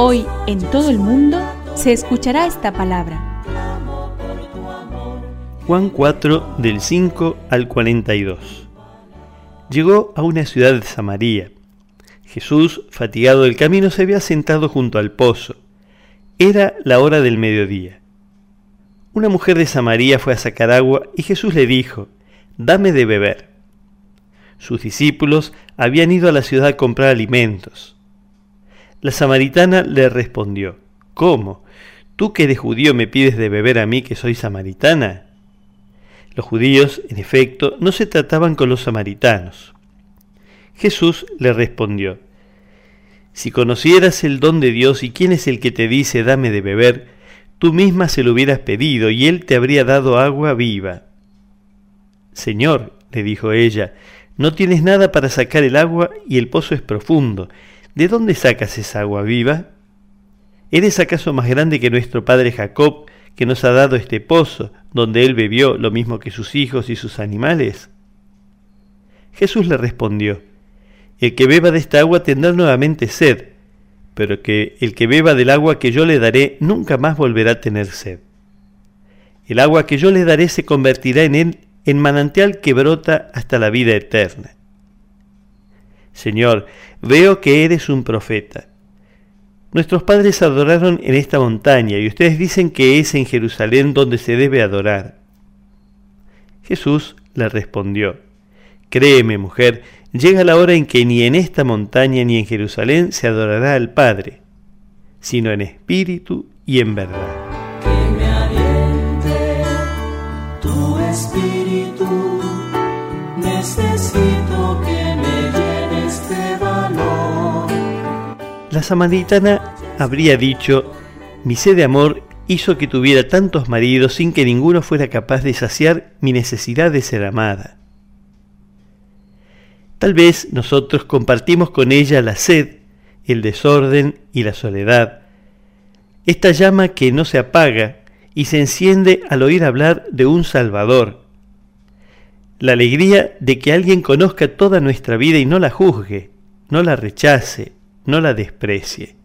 Hoy en todo el mundo se escuchará esta palabra. Juan 4 del 5 al 42. Llegó a una ciudad de Samaria. Jesús, fatigado del camino, se había sentado junto al pozo. Era la hora del mediodía. Una mujer de Samaria fue a sacar agua y Jesús le dijo, Dame de beber. Sus discípulos habían ido a la ciudad a comprar alimentos. La samaritana le respondió, ¿Cómo? ¿Tú que eres judío me pides de beber a mí que soy samaritana? Los judíos, en efecto, no se trataban con los samaritanos. Jesús le respondió, Si conocieras el don de Dios y quién es el que te dice dame de beber, tú misma se lo hubieras pedido y él te habría dado agua viva. Señor, le dijo ella, no tienes nada para sacar el agua y el pozo es profundo. ¿De dónde sacas esa agua viva? ¿Eres acaso más grande que nuestro padre Jacob, que nos ha dado este pozo, donde él bebió lo mismo que sus hijos y sus animales? Jesús le respondió, El que beba de esta agua tendrá nuevamente sed, pero que el que beba del agua que yo le daré nunca más volverá a tener sed. El agua que yo le daré se convertirá en él en manantial que brota hasta la vida eterna. Señor, veo que eres un profeta. Nuestros padres adoraron en esta montaña y ustedes dicen que es en Jerusalén donde se debe adorar. Jesús le respondió, Créeme, mujer, llega la hora en que ni en esta montaña ni en Jerusalén se adorará al Padre, sino en espíritu y en verdad. Que me aliente tu espíritu. Necesito que me La samaritana habría dicho, mi sed de amor hizo que tuviera tantos maridos sin que ninguno fuera capaz de saciar mi necesidad de ser amada. Tal vez nosotros compartimos con ella la sed, el desorden y la soledad, esta llama que no se apaga y se enciende al oír hablar de un Salvador, la alegría de que alguien conozca toda nuestra vida y no la juzgue, no la rechace, no la desprecie.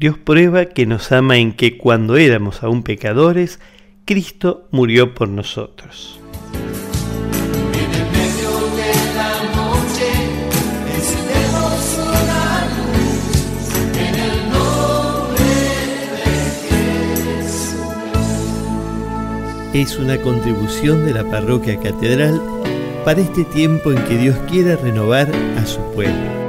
Dios prueba que nos ama en que cuando éramos aún pecadores, Cristo murió por nosotros. Es una contribución de la parroquia catedral para este tiempo en que Dios quiere renovar a su pueblo.